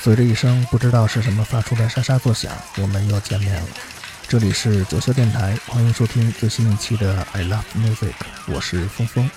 随着一声不知道是什么发出的沙沙作响，我们又见面了。这里是九霄电台，欢迎收听最新一期的 I Love Music，我是峰峰。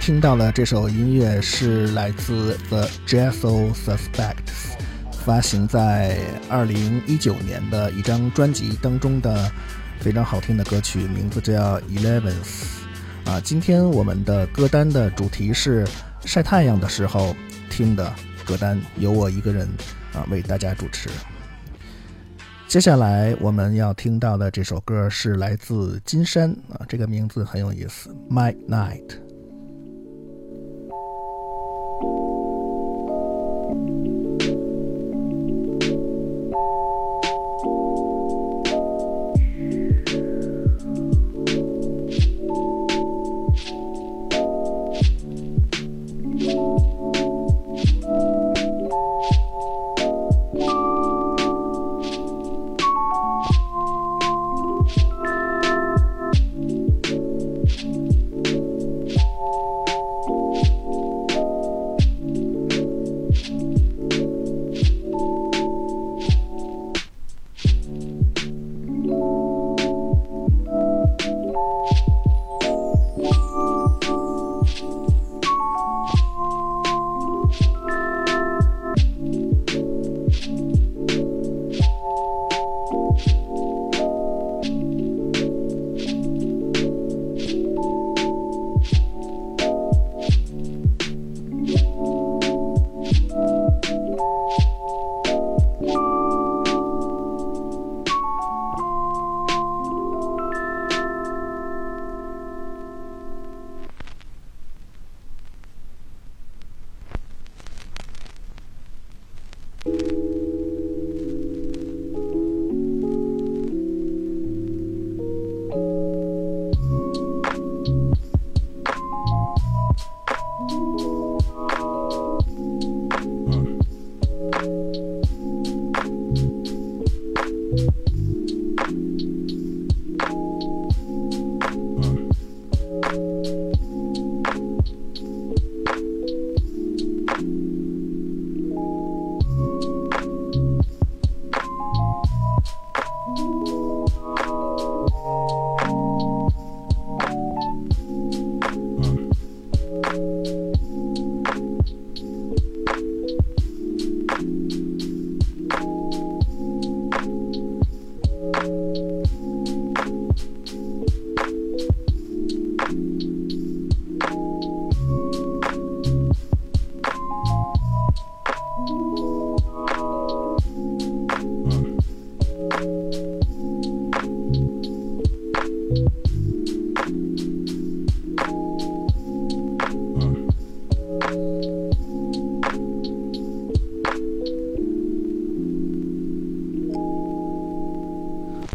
听到的这首音乐是来自 The Jazzo Suspects，发行在二零一九年的一张专辑当中的非常好听的歌曲，名字叫 Elevens。啊，今天我们的歌单的主题是晒太阳的时候听的歌单，由我一个人啊为大家主持。接下来我们要听到的这首歌是来自金山啊，这个名字很有意思，My Night。Thank you.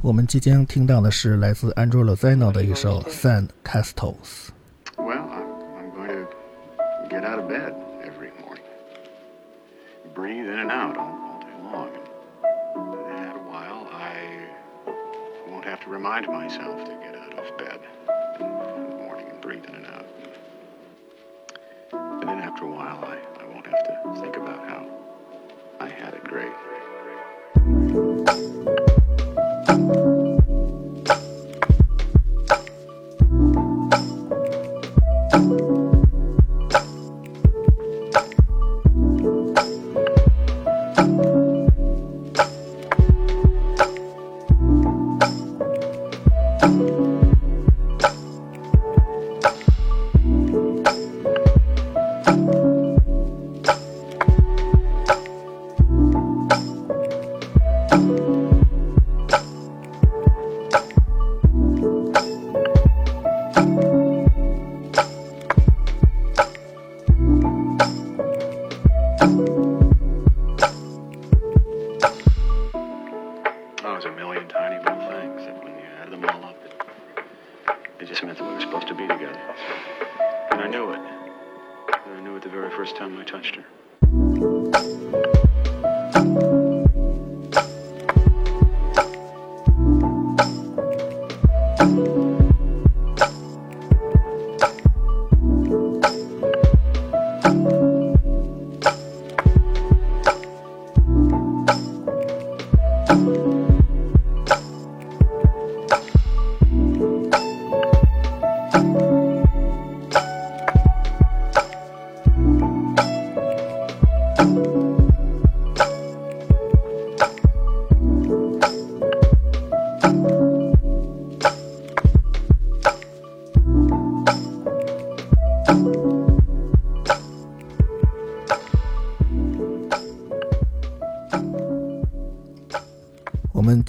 我们即将听到的是来自 Andrew Lozano 的一首 Sand Castles。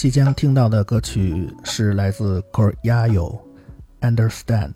即将听到的歌曲是来自 Korea Yo，Understand》。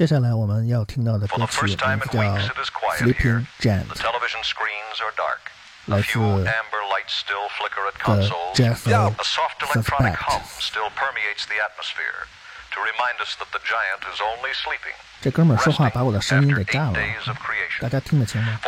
接下来我们要听到的歌曲名字叫《Sleeping Giant》，来自 The Jethro Suspect。这哥们儿说话把我的声音给炸了，大家听得清吗？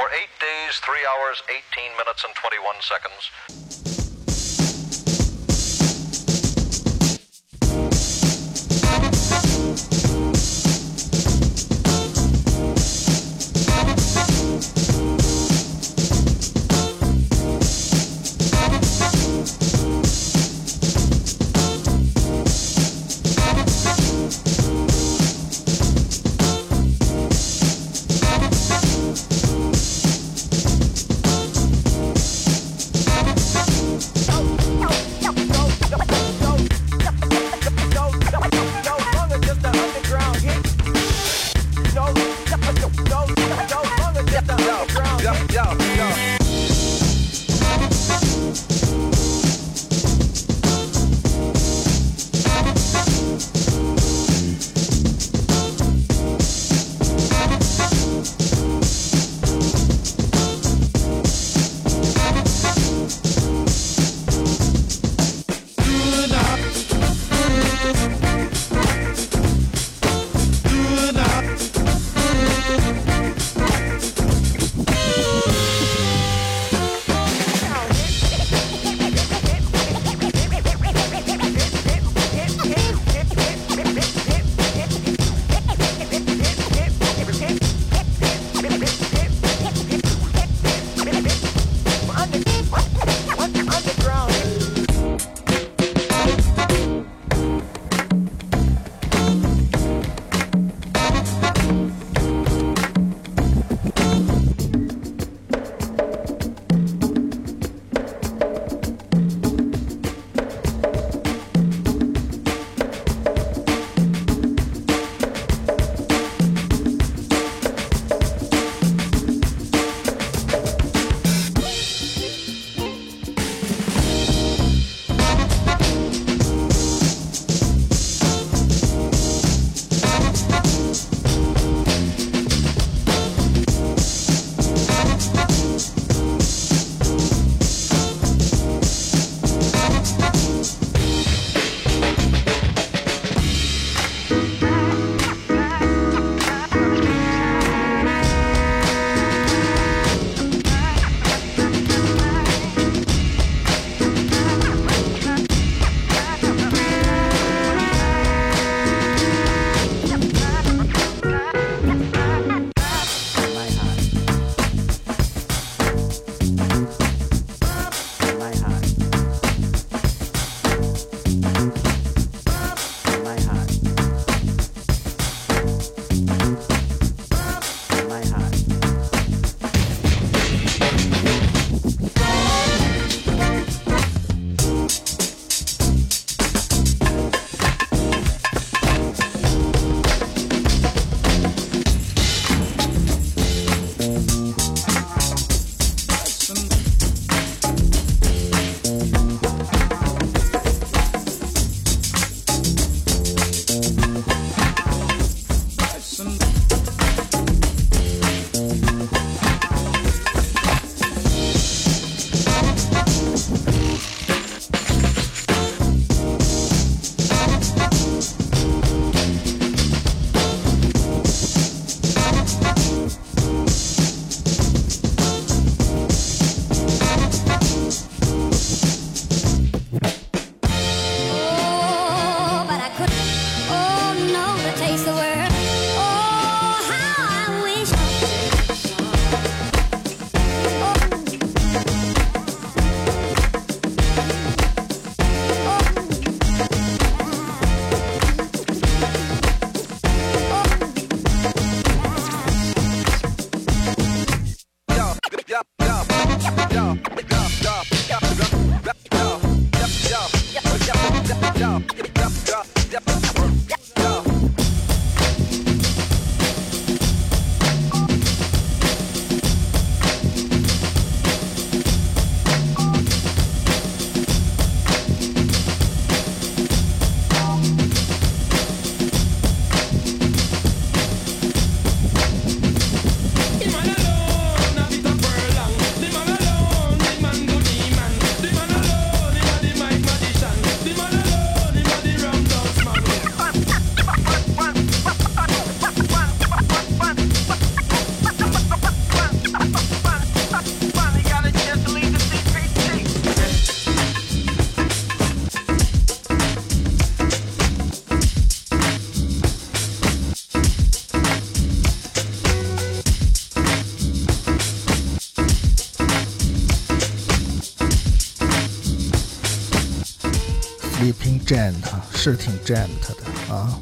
是挺 jammed 的啊，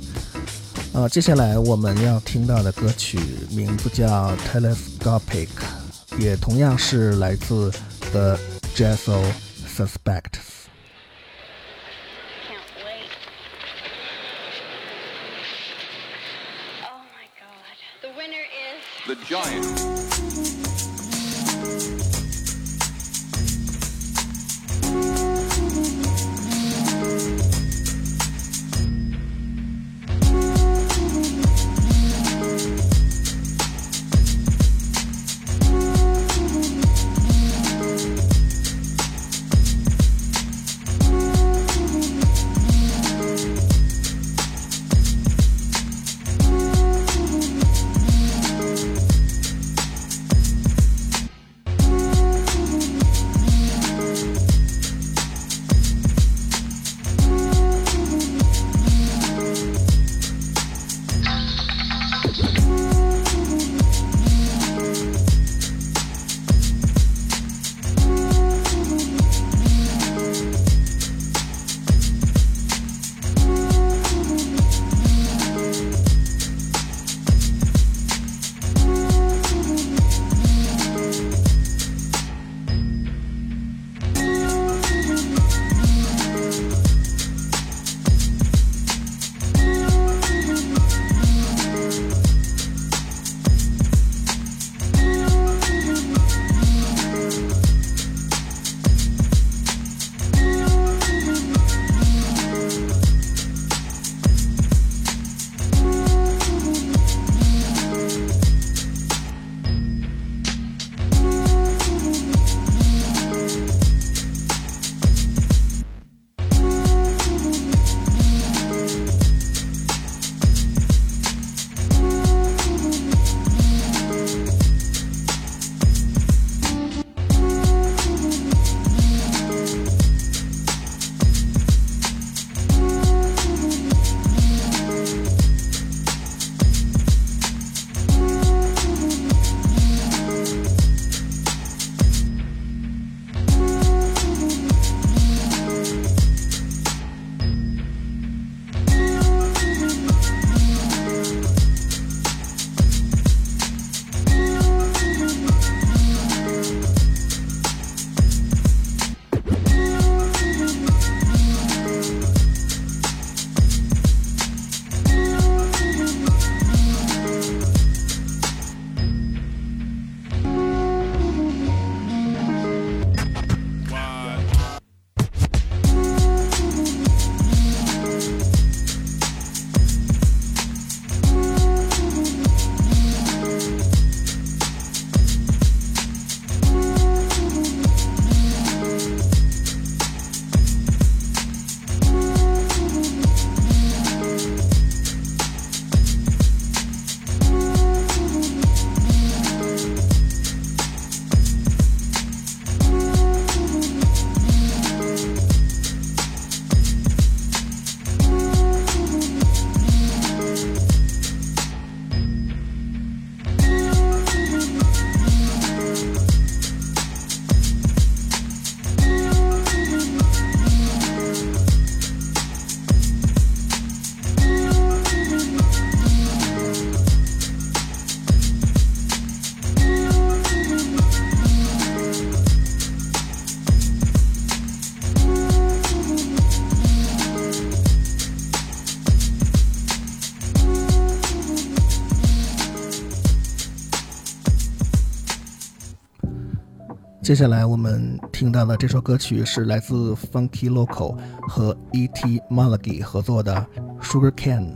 呃，接下来我们要听到的歌曲名字叫 Telescopic，也同样是来自 The Jazzo Suspects。The giant. 接下来我们听到的这首歌曲是来自 Funky Local 和 E.T. Malagy 合作的《Sugar Cane》。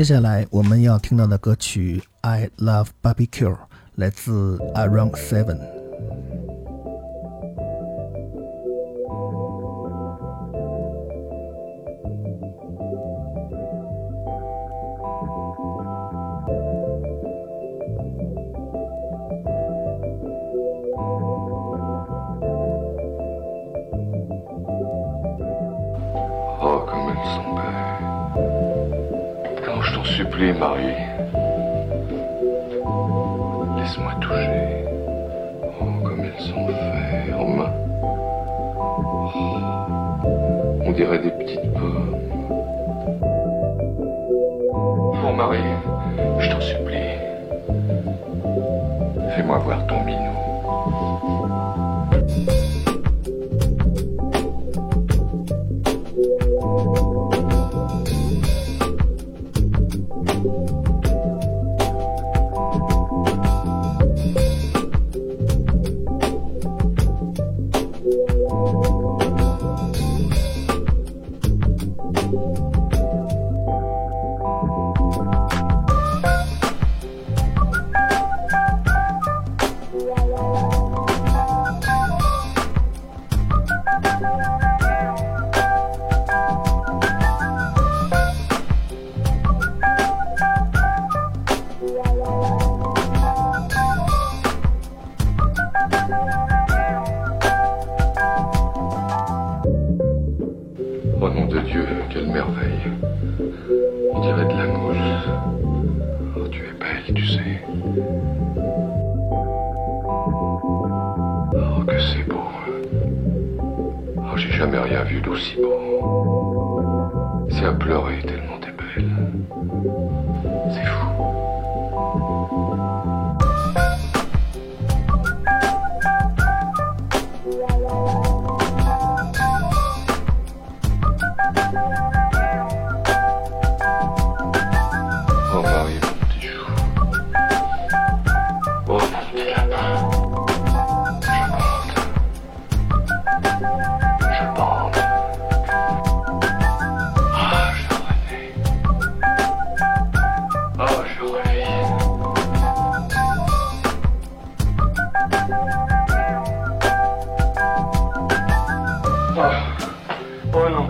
接下来我们要听到的歌曲《I Love Barbecue》来自 Around Seven。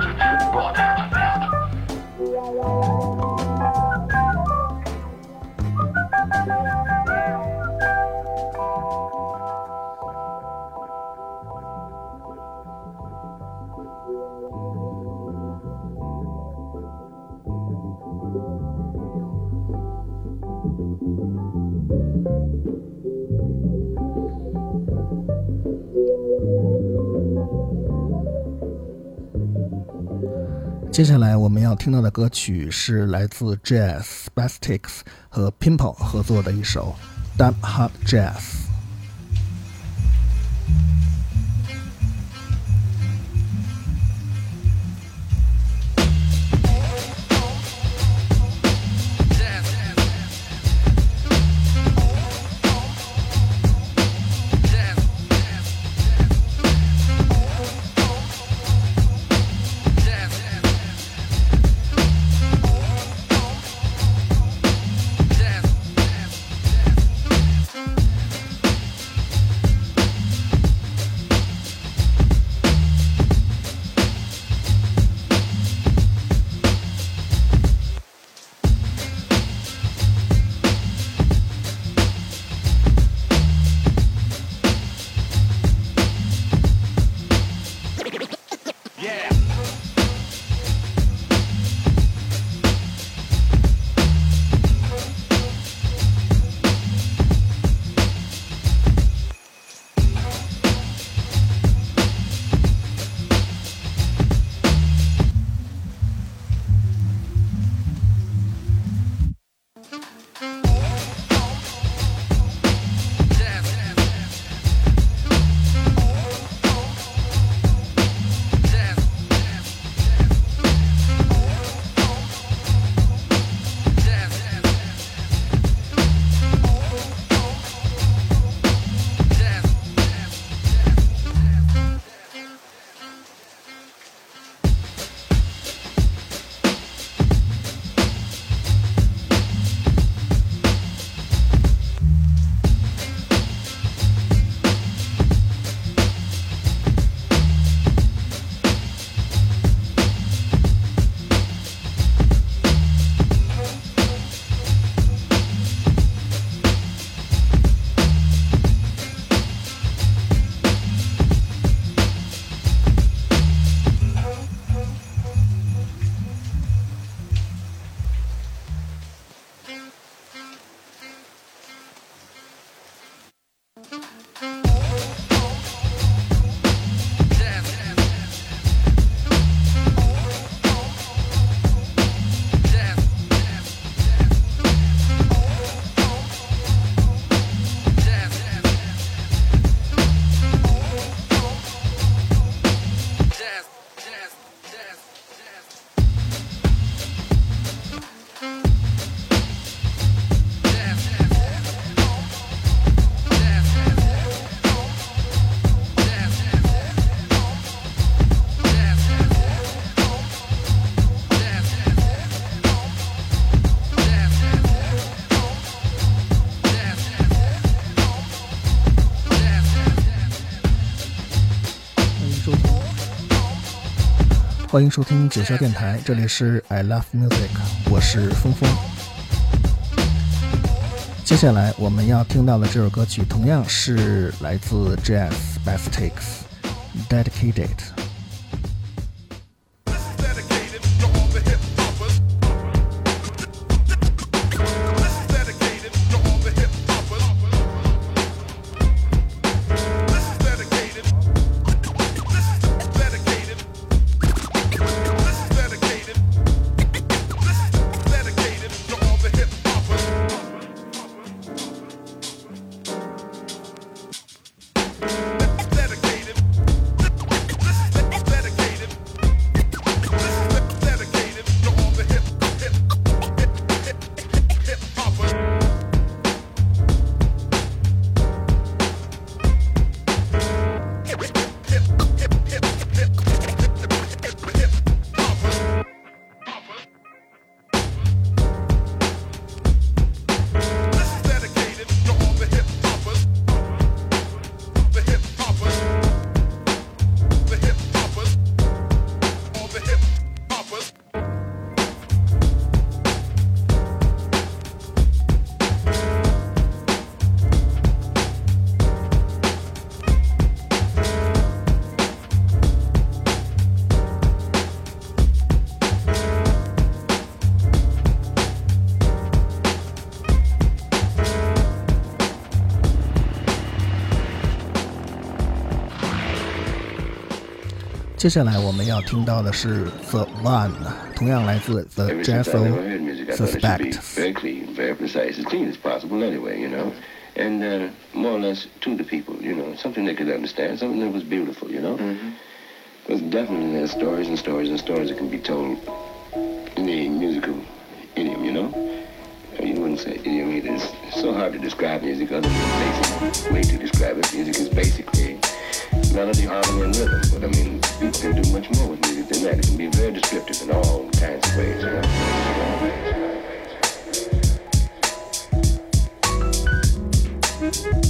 What? happened? 接下来我们要听到的歌曲是来自 Jazz Spastics 和 Pimple 合作的一首《Dumb Hot Jazz》。欢迎收听九霄电台，这里是 I Love Music，我是峰峰。接下来我们要听到的这首歌曲，同样是来自 Jazz Bastics，Dedicated。接下来我们要听到的是 The One，同样来自 The Ever since I Jethro never heard music, I thought it should be Suspects。 very clean, very precise, as clean as possible anyway, you know. And uh, more or less to the people, you know, something they could understand, something that was beautiful, you know. Because definitely there's stories and stories and stories that can be told in a musical idiom, you know. Uh, You wouldn't say idiom either. It's so hard to describe music other than the basic way to describe it. Music is basically melody, harmony, and rhythm. But I mean, people can do much more with music than that. It can be very descriptive in all kinds of ways, you know. Thank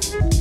thank you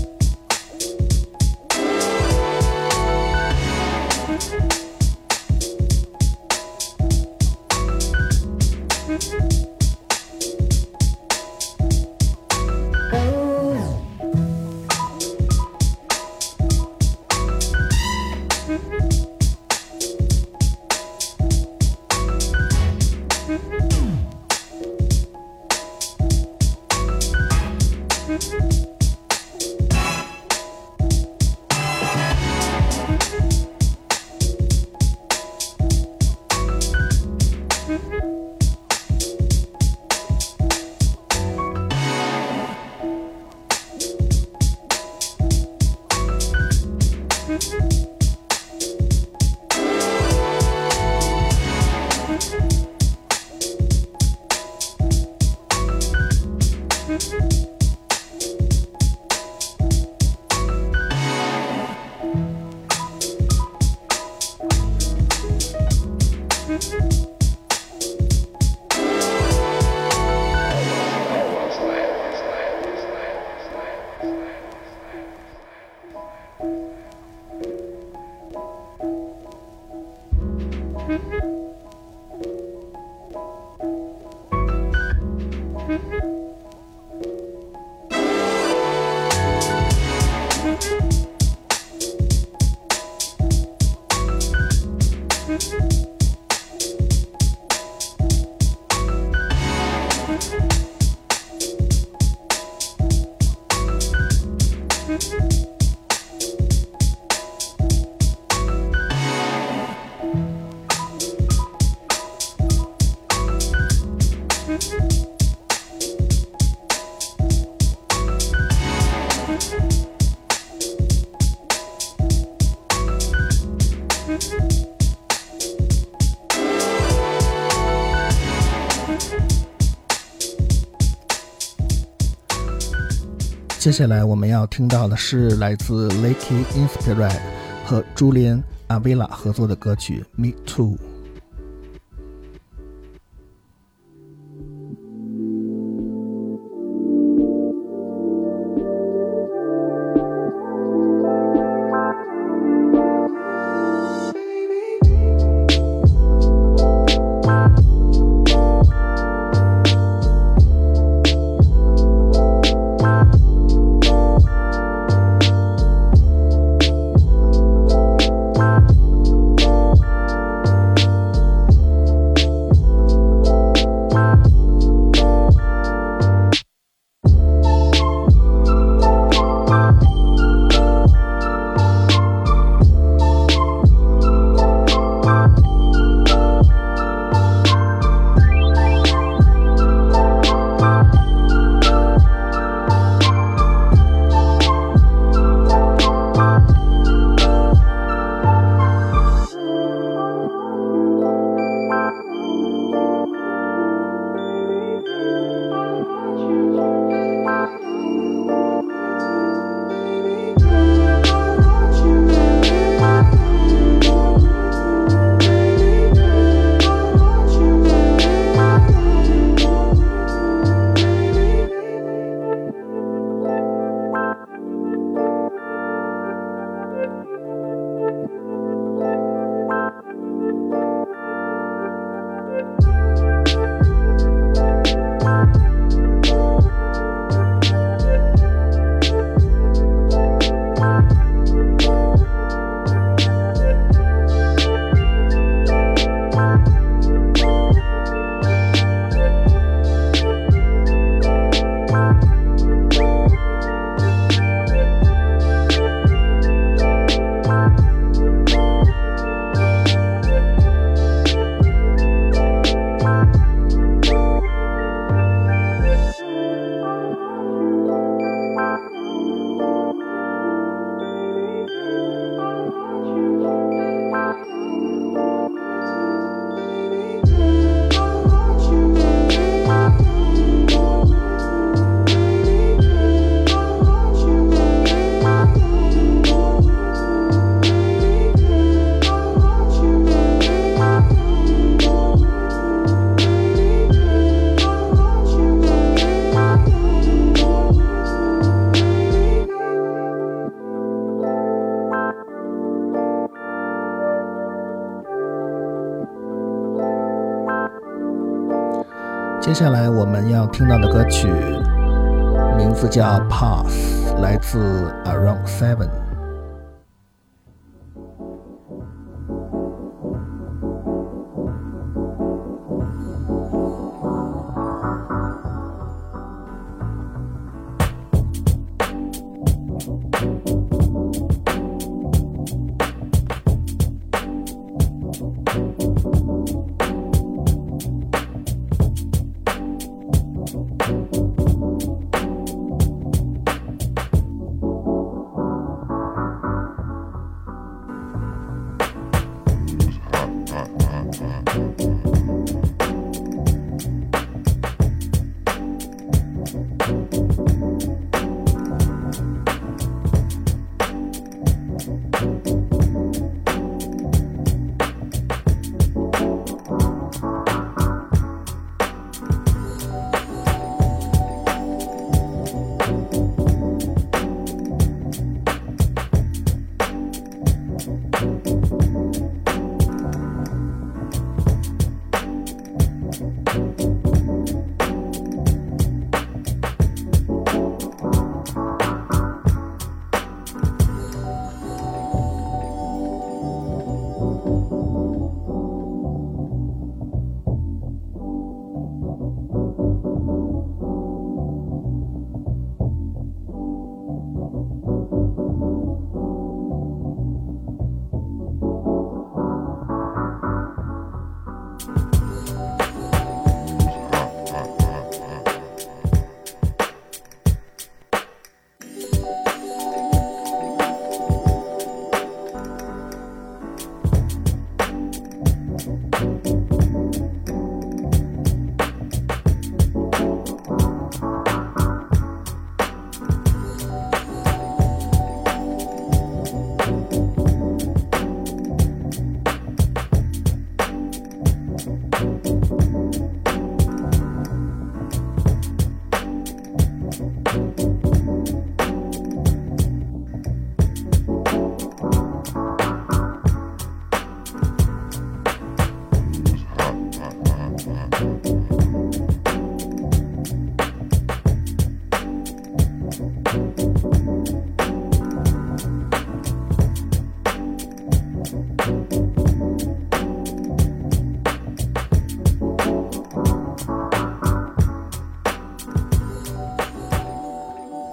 接下来我们要听到的是来自 Lakey Inspired 和 Julian Avila 合作的歌曲《Me Too》。们要听到的歌曲名字叫《Pass》，来自 Around Seven。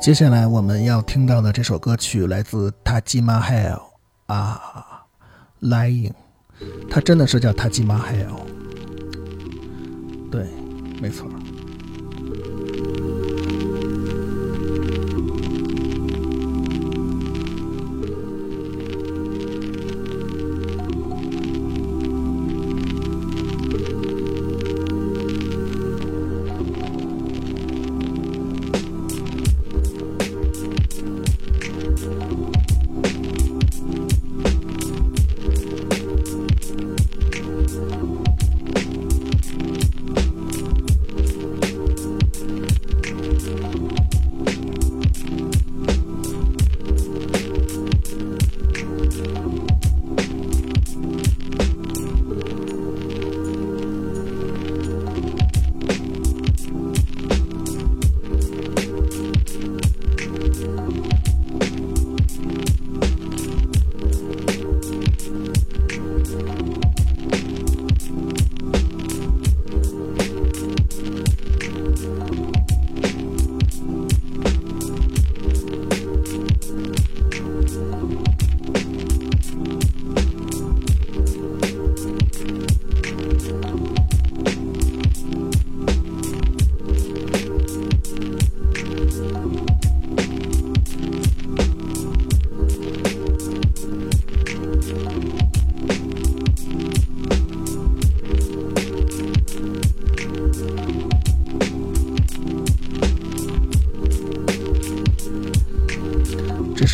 接下来我们要听到的这首歌曲来自 Taj Mahal 啊，Lying，它真的是叫 Taj Mahal，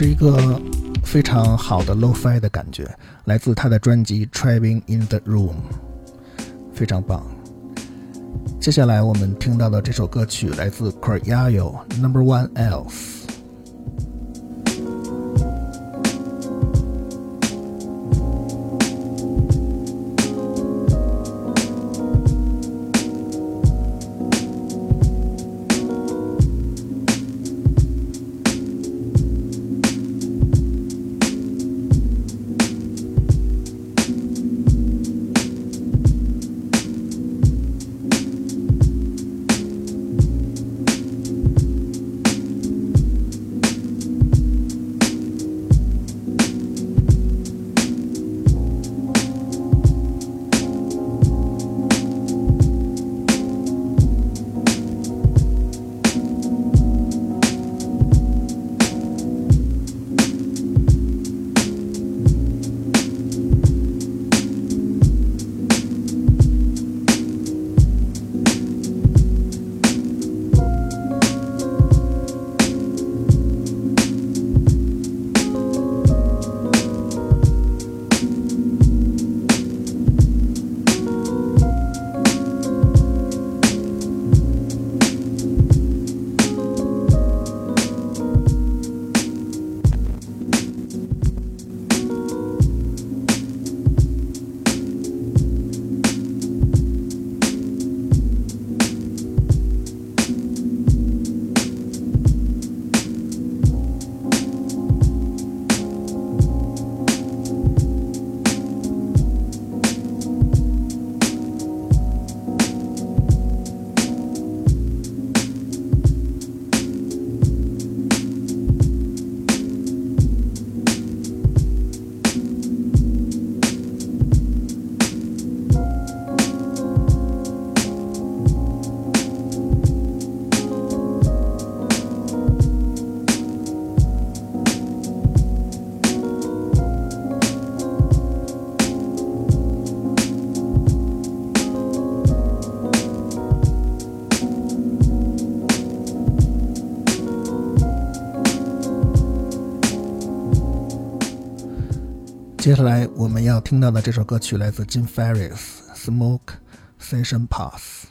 是一个非常好的 lo-fi 的感觉，来自他的专辑《Traveling in the Room》，非常棒。接下来我们听到的这首歌曲来自 Koryao Number One Else。接下来我们要听到的这首歌曲来自 Jim Ferris，《Smoke Session Pass》。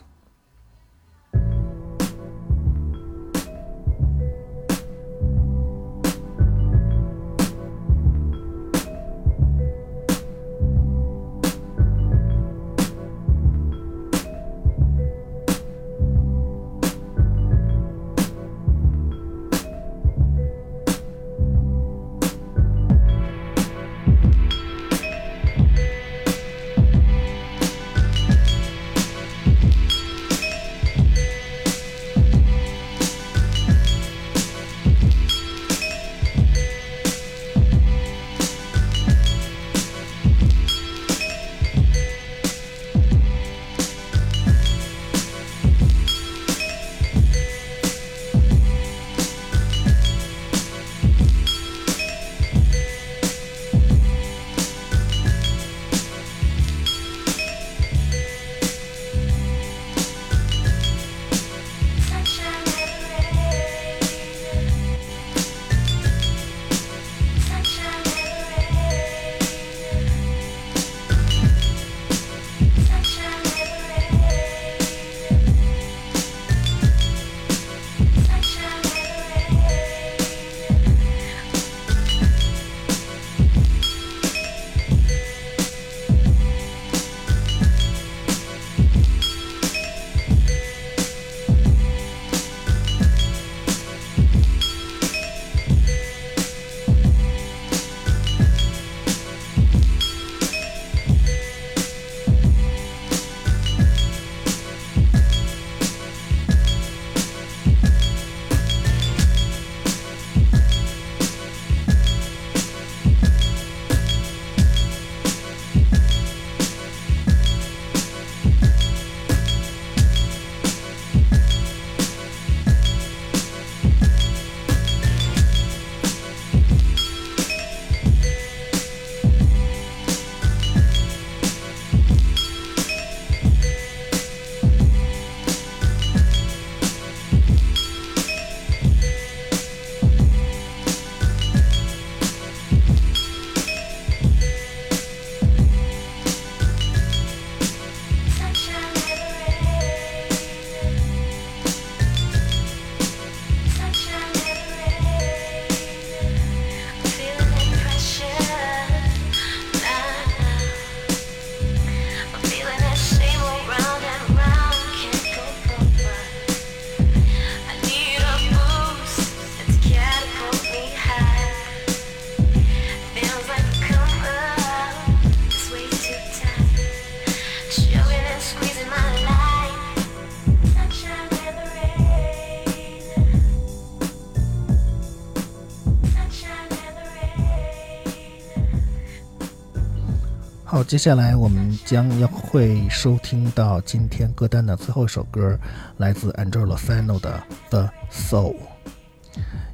接下来我们将要会收听到今天歌单的最后一首歌，来自 Angelo Fano 的《The Soul》。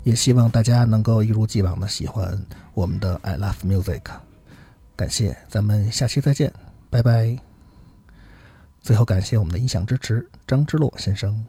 也希望大家能够一如既往的喜欢我们的 I Love Music。感谢，咱们下期再见，拜拜。最后感谢我们的音响支持，张之洛先生。